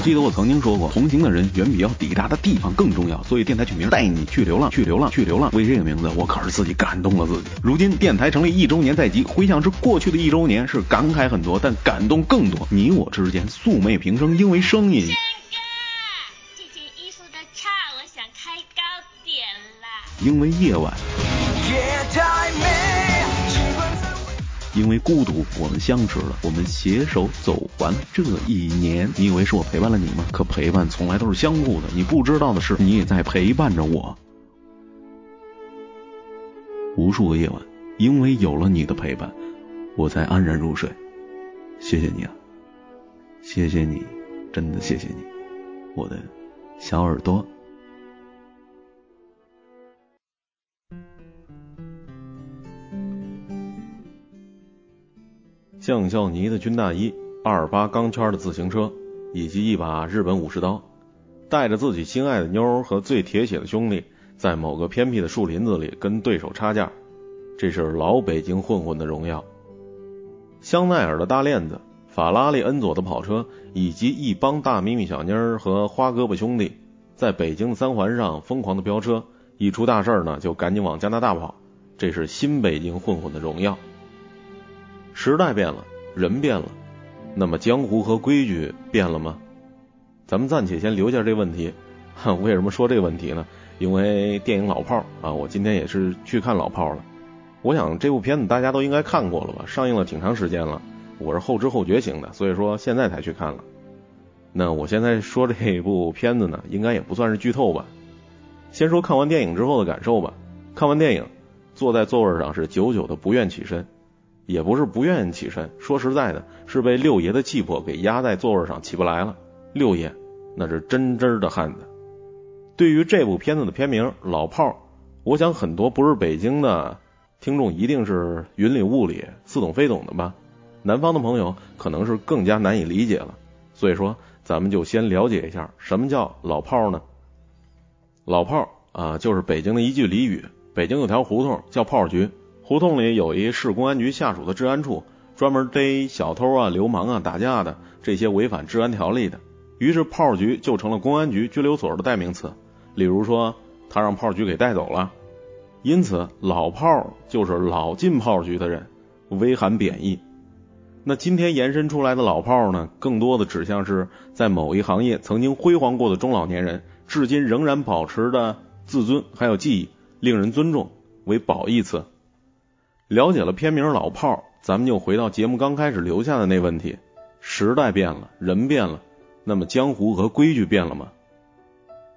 记得我曾经说过，同行的人远比要抵达的地方更重要，所以电台取名带你去流浪，去流浪，去流浪。为这个名字，我可是自己感动了自己。如今电台成立一周年在即，回想至过去的一周年，是感慨很多，但感动更多。你我之间素昧平生，因为声音。这件衣服的叉，我想开高点啦。因为夜晚。因为孤独，我们相识了，我们携手走完这一年。你以为是我陪伴了你吗？可陪伴从来都是相互的。你不知道的是，你也在陪伴着我。无数个夜晚，因为有了你的陪伴，我才安然入睡。谢谢你啊，谢谢你，真的谢谢你，我的小耳朵。橡胶呢的军大衣，二八钢圈的自行车，以及一把日本武士刀，带着自己心爱的妞和最铁血的兄弟，在某个偏僻的树林子里跟对手插架，这是老北京混混的荣耀。香奈儿的大链子，法拉利恩佐的跑车，以及一帮大咪咪小妮儿和花胳膊兄弟，在北京三环上疯狂的飙车，一出大事呢就赶紧往加拿大跑，这是新北京混混的荣耀。时代变了，人变了，那么江湖和规矩变了吗？咱们暂且先留下这问题。为什么说这个问题呢？因为电影《老炮儿》啊，我今天也是去看《老炮儿》了。我想这部片子大家都应该看过了吧？上映了挺长时间了，我是后知后觉型的，所以说现在才去看了。那我现在说这部片子呢，应该也不算是剧透吧？先说看完电影之后的感受吧。看完电影，坐在座位上是久久的不愿起身。也不是不愿意起身，说实在的，是被六爷的气魄给压在座位上起不来了。六爷那是真真的汉子。对于这部片子的片名《老炮儿》，我想很多不是北京的听众一定是云里雾里、似懂非懂的吧。南方的朋友可能是更加难以理解了。所以说，咱们就先了解一下什么叫老炮儿呢？老炮儿啊，就是北京的一句俚语。北京有条胡同叫炮局。胡同里有一市公安局下属的治安处，专门逮小偷啊、流氓啊、打架的这些违反治安条例的。于是炮局就成了公安局拘留所的代名词。例如说，他让炮局给带走了，因此老炮就是老进炮局的人，微含贬义。那今天延伸出来的老炮呢，更多的指向是在某一行业曾经辉煌过的中老年人，至今仍然保持的自尊还有记忆，令人尊重为褒义词。了解了片名《老炮儿》，咱们就回到节目刚开始留下的那问题：时代变了，人变了，那么江湖和规矩变了吗？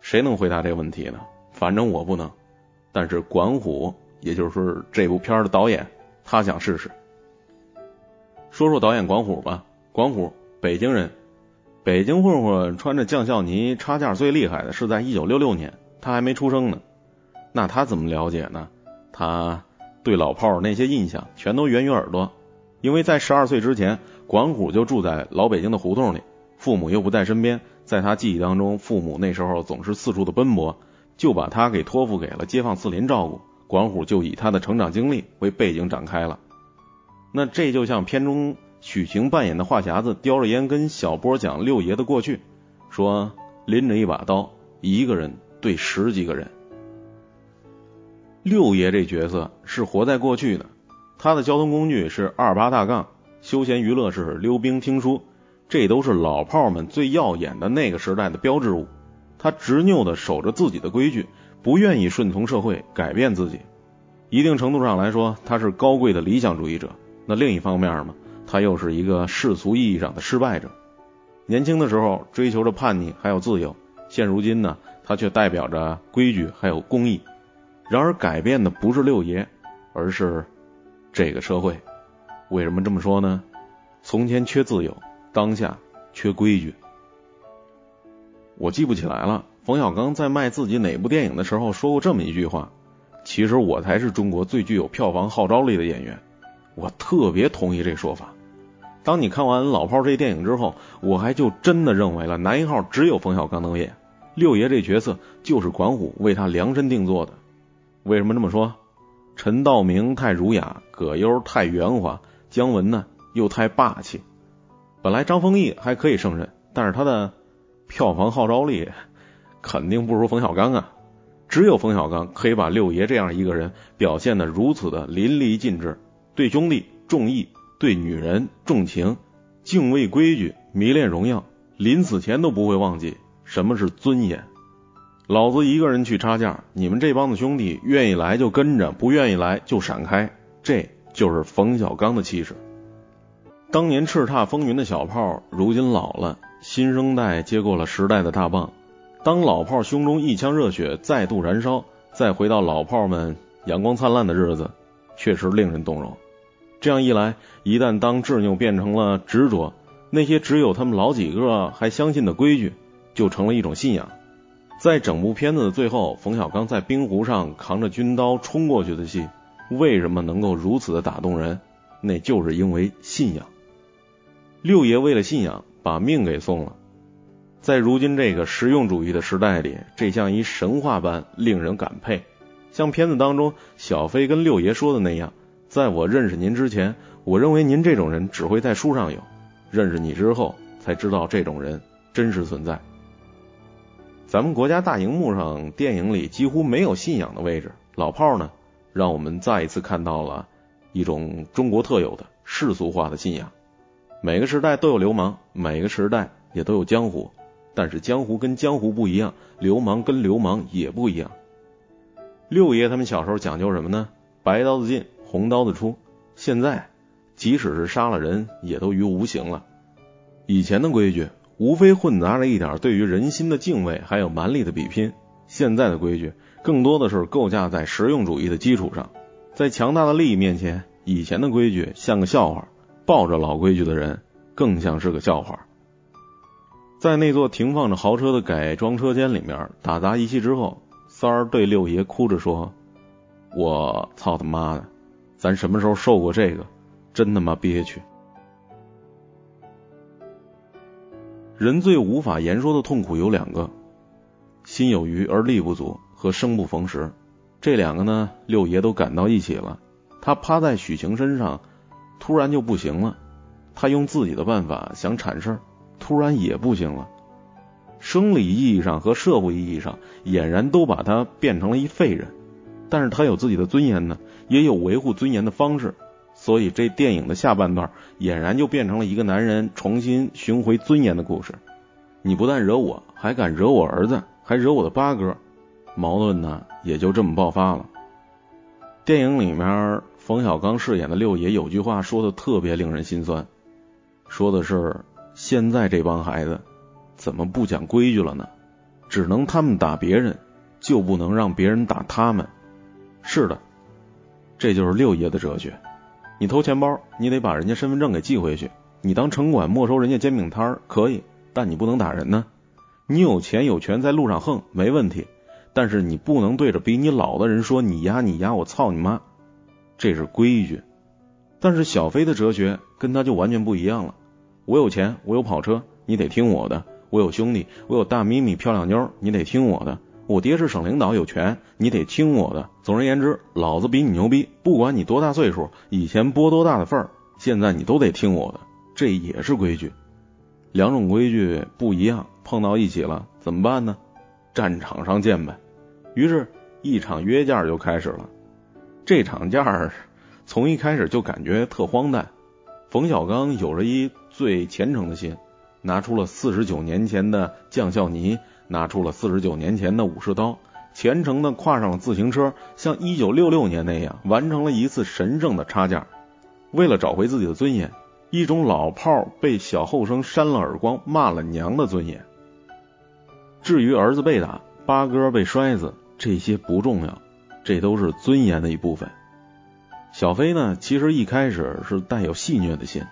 谁能回答这个问题呢？反正我不能。但是管虎，也就是说这部片的导演，他想试试。说说导演管虎吧。管虎，北京人，北京混混穿着将校呢插架最厉害的是在一九六六年，他还没出生呢。那他怎么了解呢？他。对老炮儿那些印象全都源于耳朵，因为在十二岁之前，管虎就住在老北京的胡同里，父母又不在身边，在他记忆当中，父母那时候总是四处的奔波，就把他给托付给了街坊四邻照顾。管虎就以他的成长经历为背景展开了。那这就像片中许晴扮演的话匣子叼着烟跟小波讲六爷的过去，说拎着一把刀，一个人对十几个人。六爷这角色是活在过去的，他的交通工具是二八大杠，休闲娱乐是溜冰听书，这都是老炮们最耀眼的那个时代的标志物。他执拗地守着自己的规矩，不愿意顺从社会改变自己。一定程度上来说，他是高贵的理想主义者。那另一方面嘛，他又是一个世俗意义上的失败者。年轻的时候追求着叛逆还有自由，现如今呢，他却代表着规矩还有公义。然而，改变的不是六爷，而是这个社会。为什么这么说呢？从前缺自由，当下缺规矩。我记不起来了，冯小刚在卖自己哪部电影的时候说过这么一句话：“其实我才是中国最具有票房号召力的演员。”我特别同意这说法。当你看完《老炮儿》这电影之后，我还就真的认为了男一号只有冯小刚能演，六爷这角色就是管虎为他量身定做的。为什么这么说？陈道明太儒雅，葛优太圆滑，姜文呢又太霸气。本来张丰毅还可以胜任，但是他的票房号召力肯定不如冯小刚啊。只有冯小刚可以把六爷这样一个人表现的如此的淋漓尽致，对兄弟重义，对女人重情，敬畏规矩，迷恋荣耀，临死前都不会忘记什么是尊严。老子一个人去插架，你们这帮子兄弟愿意来就跟着，不愿意来就闪开。这就是冯小刚的气势。当年叱咤风云的小炮，如今老了，新生代接过了时代的大棒。当老炮胸中一腔热血再度燃烧，再回到老炮们阳光灿烂的日子，确实令人动容。这样一来，一旦当执拗变成了执着，那些只有他们老几个还相信的规矩，就成了一种信仰。在整部片子的最后，冯小刚在冰湖上扛着军刀冲过去的戏，为什么能够如此的打动人？那就是因为信仰。六爷为了信仰，把命给送了。在如今这个实用主义的时代里，这像一神话般令人感佩。像片子当中小飞跟六爷说的那样，在我认识您之前，我认为您这种人只会在书上有；认识你之后，才知道这种人真实存在。咱们国家大荧幕上电影里几乎没有信仰的位置，老炮儿呢，让我们再一次看到了一种中国特有的世俗化的信仰。每个时代都有流氓，每个时代也都有江湖。但是江湖跟江湖不一样，流氓跟流氓也不一样。六爷他们小时候讲究什么呢？白刀子进，红刀子出。现在即使是杀了人，也都于无形了。以前的规矩无非混杂着一点对于人心的敬畏，还有蛮力的比拼。现在的规矩更多的是构架在实用主义的基础上，在强大的利益面前，以前的规矩像个笑话，抱着老规矩的人更像是个笑话。在那座停放着豪车的改装车间里面打杂一气之后，三儿对六爷哭着说：“我操他妈的，咱什么时候受过这个？真他妈憋屈！人最无法言说的痛苦有两个：心有余而力不足和生不逢时。这两个呢，六爷都赶到一起了。他趴在许晴身上，突然就不行了。他用自己的办法想铲事儿。”突然也不行了，生理意义上和社会意义上俨然都把他变成了一废人，但是他有自己的尊严呢，也有维护尊严的方式，所以这电影的下半段俨然就变成了一个男人重新寻回尊严的故事。你不但惹我，还敢惹我儿子，还惹我的八哥，矛盾呢也就这么爆发了。电影里面冯小刚饰演的六爷有句话说的特别令人心酸，说的是。现在这帮孩子怎么不讲规矩了呢？只能他们打别人，就不能让别人打他们。是的，这就是六爷的哲学。你偷钱包，你得把人家身份证给寄回去。你当城管没收人家煎饼摊可以，但你不能打人呢。你有钱有权在路上横没问题，但是你不能对着比你老的人说你丫你丫我操你妈，这是规矩。但是小飞的哲学跟他就完全不一样了。我有钱，我有跑车，你得听我的；我有兄弟，我有大咪咪漂亮妞，你得听我的；我爹是省领导，有权，你得听我的。总而言之，老子比你牛逼，不管你多大岁数，以前拨多大的份儿，现在你都得听我的。这也是规矩，两种规矩不一样，碰到一起了怎么办呢？战场上见呗。于是，一场约架就开始了。这场架从一开始就感觉特荒诞。冯小刚有着一最虔诚的心，拿出了四十九年前的将校泥，拿出了四十九年前的武士刀，虔诚的跨上了自行车，像一九六六年那样完成了一次神圣的插件。为了找回自己的尊严，一种老炮被小后生扇了耳光、骂了娘的尊严。至于儿子被打、八哥被摔死，这些不重要，这都是尊严的一部分。小飞呢，其实一开始是带有戏谑的心，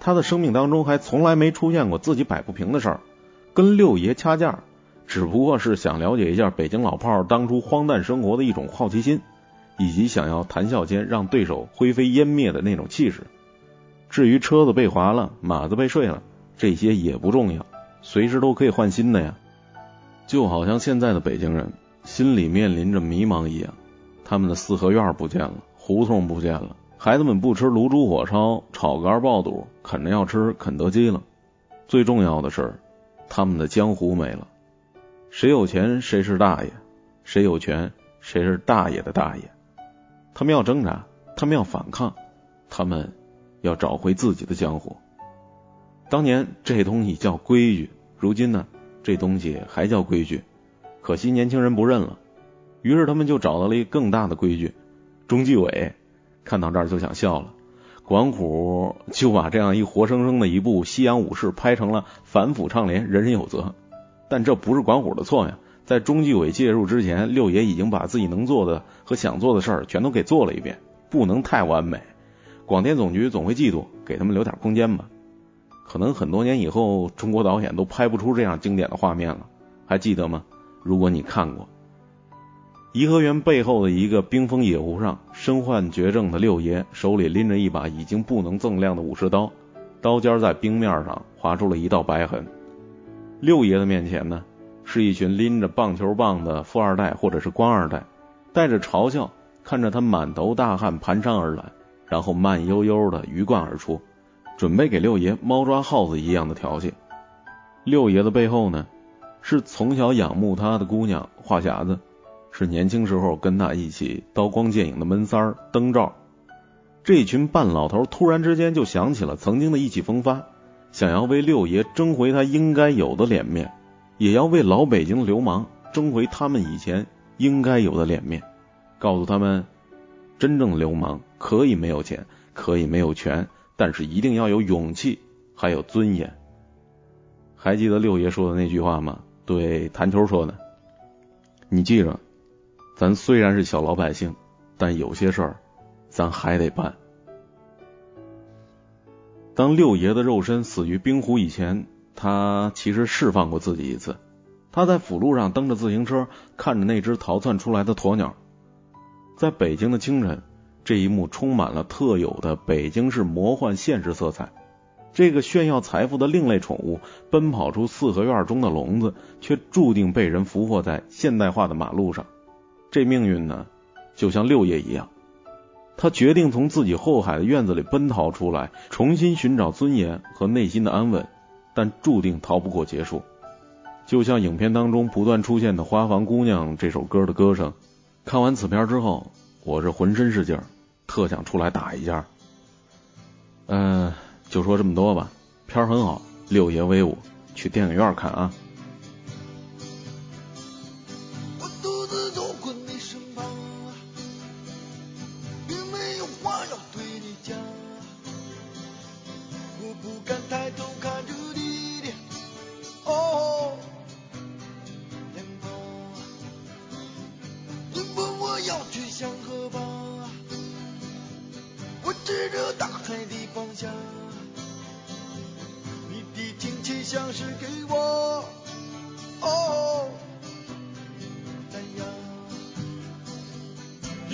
他的生命当中还从来没出现过自己摆不平的事儿，跟六爷掐架，只不过是想了解一下北京老炮儿当初荒诞生活的一种好奇心，以及想要谈笑间让对手灰飞烟灭的那种气势。至于车子被划了，马子被睡了，这些也不重要，随时都可以换新的呀。就好像现在的北京人心里面临着迷茫一样，他们的四合院不见了。胡同不见了，孩子们不吃卤煮火烧、炒肝爆肚，啃着要吃肯德基了。最重要的是，他们的江湖没了。谁有钱谁是大爷，谁有权谁是大爷的大爷。他们要挣扎，他们要反抗，他们要找回自己的江湖。当年这东西叫规矩，如今呢，这东西还叫规矩，可惜年轻人不认了。于是他们就找到了一个更大的规矩。中纪委看到这儿就想笑了，管虎就把这样一活生生的一部西洋武士拍成了反腐倡廉，人人有责。但这不是管虎的错呀。在中纪委介入之前，六爷已经把自己能做的和想做的事儿全都给做了一遍，不能太完美。广电总局总会嫉妒，给他们留点空间吧。可能很多年以后，中国导演都拍不出这样经典的画面了，还记得吗？如果你看过，颐和园背后的一个冰封野湖上，身患绝症的六爷手里拎着一把已经不能锃亮的武士刀，刀尖在冰面上划出了一道白痕。六爷的面前呢？是一群拎着棒球棒的富二代或者是官二代，带着嘲笑看着他满头大汗蹒跚而来，然后慢悠悠的鱼贯而出，准备给六爷猫抓耗子一样的调戏。六爷的背后呢，是从小仰慕他的姑娘话匣子，是年轻时候跟他一起刀光剑影的闷三儿灯罩。这群半老头突然之间就想起了曾经的意气风发，想要为六爷争回他应该有的脸面。也要为老北京流氓争回他们以前应该有的脸面，告诉他们，真正的流氓可以没有钱，可以没有权，但是一定要有勇气，还有尊严。还记得六爷说的那句话吗？对谭球说的，你记着，咱虽然是小老百姓，但有些事儿，咱还得办。当六爷的肉身死于冰湖以前。他其实释放过自己一次，他在辅路上蹬着自行车，看着那只逃窜出来的鸵鸟。在北京的清晨，这一幕充满了特有的北京市魔幻现实色彩。这个炫耀财富的另类宠物，奔跑出四合院中的笼子，却注定被人俘获在现代化的马路上。这命运呢，就像六爷一样，他决定从自己后海的院子里奔逃出来，重新寻找尊严和内心的安稳。但注定逃不过结束，就像影片当中不断出现的《花房姑娘》这首歌的歌声。看完此片之后，我是浑身是劲儿，特想出来打一架。嗯，就说这么多吧，片儿很好，六爷威武，去电影院看啊。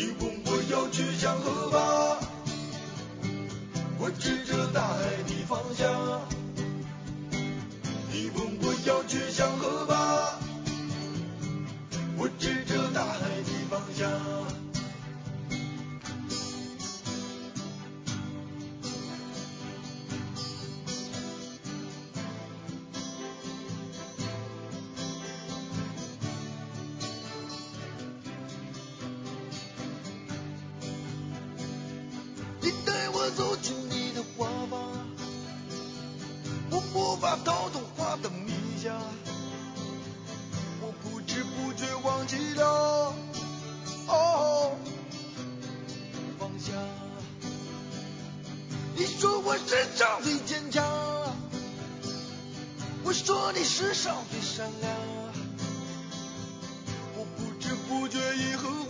你问我要去向何方走进你的怀抱，我无法逃脱花的迷下，我不知不觉忘记了，哦，放下。你说我世上最坚强，我说你世上最善良，我不知不觉以后。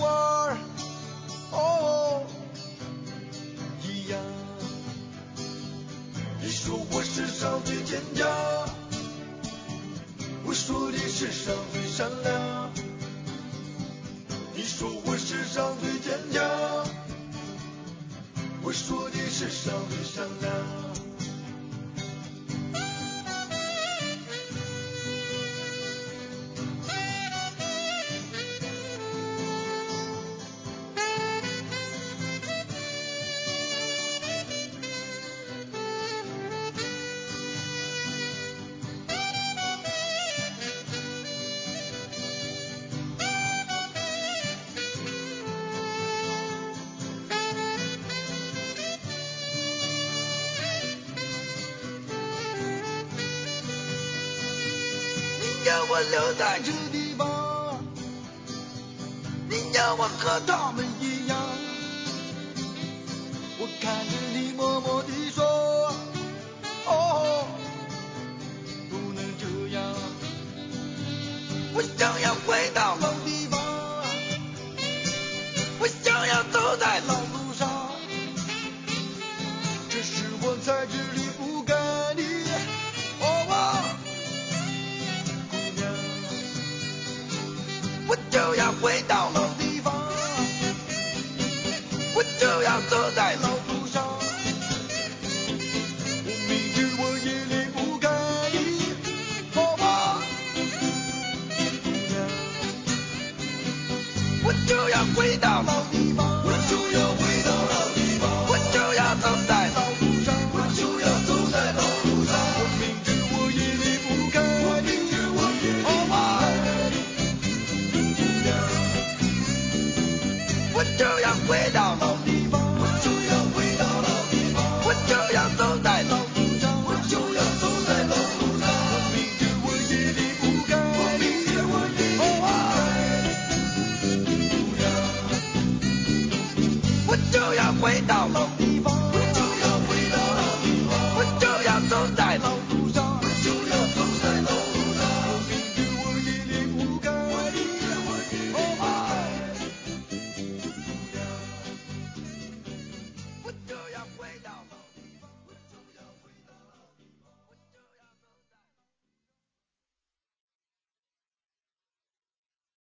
人家。我说你世上最善良我留在这地方。你要我和他们一样。我看着你默默地说哦不能这样。我想要就要回到老地方。